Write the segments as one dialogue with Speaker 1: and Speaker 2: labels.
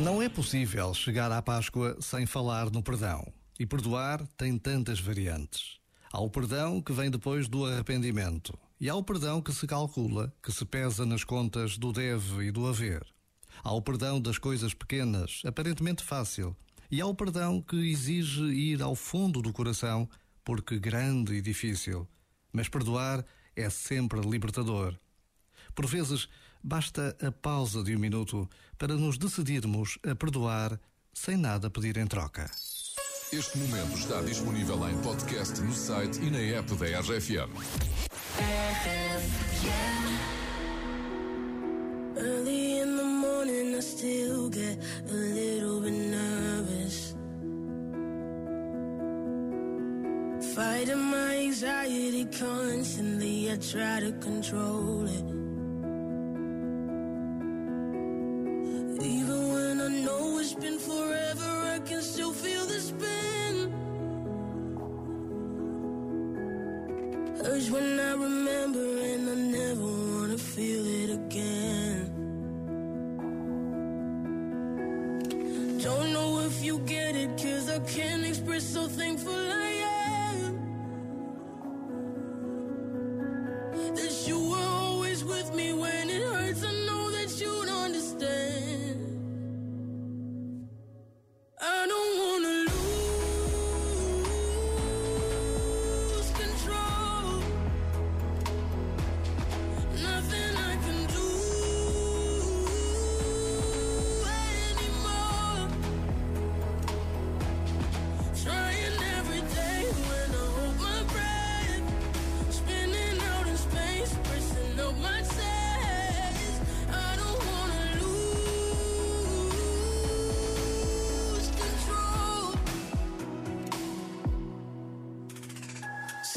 Speaker 1: Não é possível chegar à Páscoa sem falar no perdão. E perdoar tem tantas variantes. Há o perdão que vem depois do arrependimento. E há o perdão que se calcula, que se pesa nas contas do deve e do haver. Há o perdão das coisas pequenas, aparentemente fácil. E há o perdão que exige ir ao fundo do coração, porque grande e difícil. Mas perdoar é sempre libertador. Por vezes, basta a pausa de um minuto para nos decidirmos a perdoar sem nada pedir em troca.
Speaker 2: Este momento está disponível em podcast no site e na app da RFM.
Speaker 3: Early in the morning, I still get a little bit nervous. Fighting my anxiety constantly, I try to control it. Urge when I remember, and I never wanna feel it again. Don't know if you get it, cause I can't express how thankful I am. That you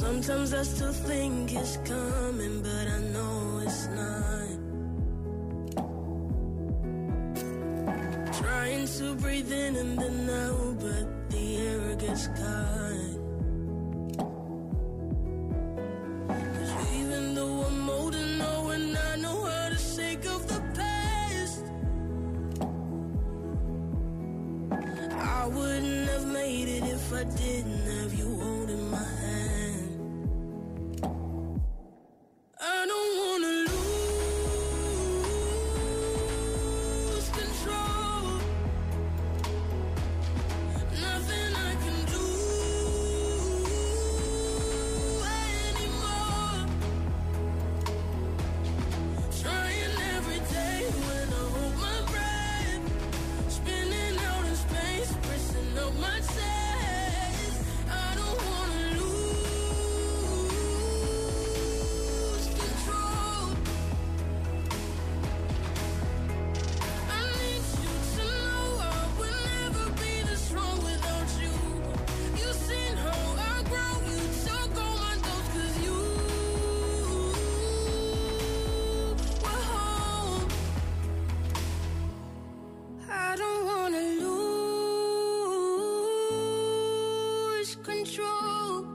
Speaker 3: Sometimes I still think it's coming, but I know it's not. Trying to breathe in and then out, but the air gets caught. even though I'm old and know I know how to shake off the past, I wouldn't have made it if I didn't have you lose control.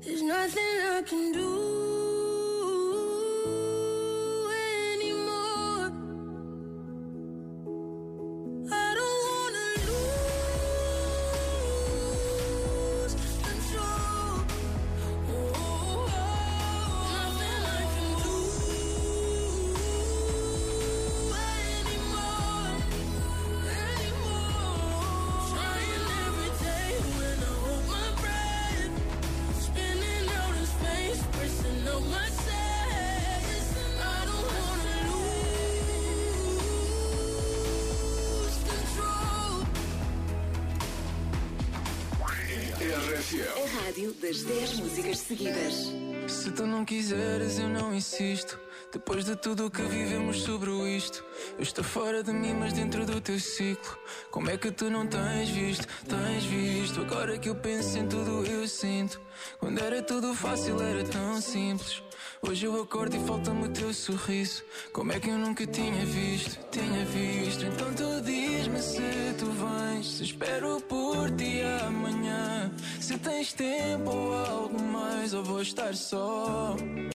Speaker 3: There's nothing I can do
Speaker 2: RFM.
Speaker 4: A rádio das 10 músicas seguidas.
Speaker 5: Se tu não quiseres, eu não insisto. Depois de tudo o que vivemos sobre isto, eu estou fora de mim, mas dentro do teu ciclo. Como é que tu não tens visto? Tens visto? Agora que eu penso em tudo, eu sinto. Quando era tudo fácil, era tão simples. Hoje eu acordo e falta-me o teu sorriso. Como é que eu nunca tinha visto? Tinha visto. Então tu diz-me se tu vens. Se espero por tens tempo ou algo mais, ou vou estar só.